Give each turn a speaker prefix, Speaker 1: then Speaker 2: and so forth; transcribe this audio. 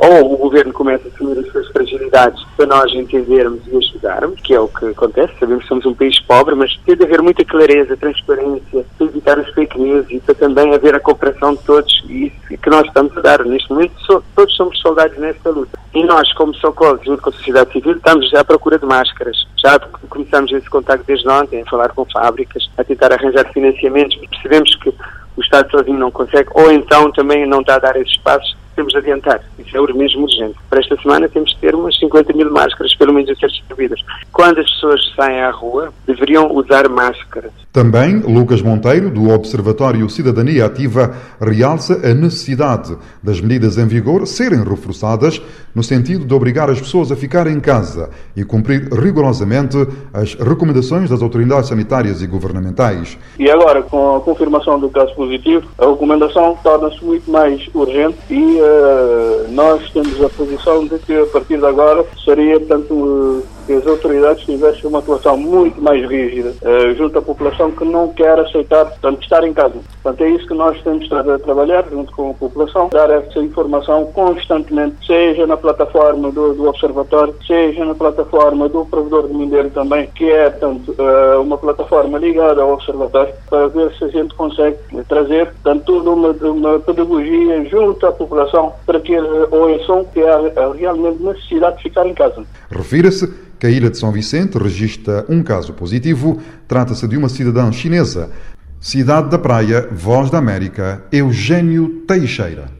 Speaker 1: ou o governo começa a assumir as suas fragilidades para nós entendermos e ajudarmos, que é o que acontece. Sabemos que somos um país pobre, mas tem de haver muita clareza, transparência, para evitar as fake news e para também haver a cooperação de todos e isso que nós estamos a dar. Neste momento, todos somos soldados nesta luta. E nós, como Socorro, junto com a sociedade civil, estamos à procura de máscaras. Já começamos esse contato desde ontem, a falar com fábricas, a tentar arranjar financiamentos. Percebemos que o Estado sozinho não consegue, ou então também não está a dar esses passos temos de adiantar. Isso é mesmo urgente. Para esta semana temos de ter umas 50 mil máscaras, pelo menos a ser distribuídas. Quando as pessoas saem à rua, deveriam usar máscaras.
Speaker 2: Também Lucas Monteiro, do Observatório Cidadania Ativa, realça a necessidade das medidas em vigor serem reforçadas no sentido de obrigar as pessoas a ficar em casa e cumprir rigorosamente as recomendações das autoridades sanitárias e governamentais.
Speaker 3: E agora, com a confirmação do caso positivo, a recomendação torna-se muito mais urgente e uh, nós temos a posição de que a partir de agora seria, tanto que as autoridades tivessem uma atuação muito mais rígida uh, junto à população que não quer aceitar, portanto, estar em casa. Portanto, é isso que nós temos a trabalhar junto com a população, dar essa informação constantemente, seja na plataforma do, do Observatório, seja na plataforma do Provedor de Mindeiro também, que é, portanto, uh, uma plataforma ligada ao Observatório, para ver se a gente consegue trazer, portanto, toda uma, uma pedagogia junto à população para que ouçam que há realmente necessidade de ficar em casa.
Speaker 2: Refira-se que a ilha de São Vicente registra um caso positivo. Trata-se de uma cidadã chinesa. Cidade da Praia, Voz da América, Eugênio Teixeira.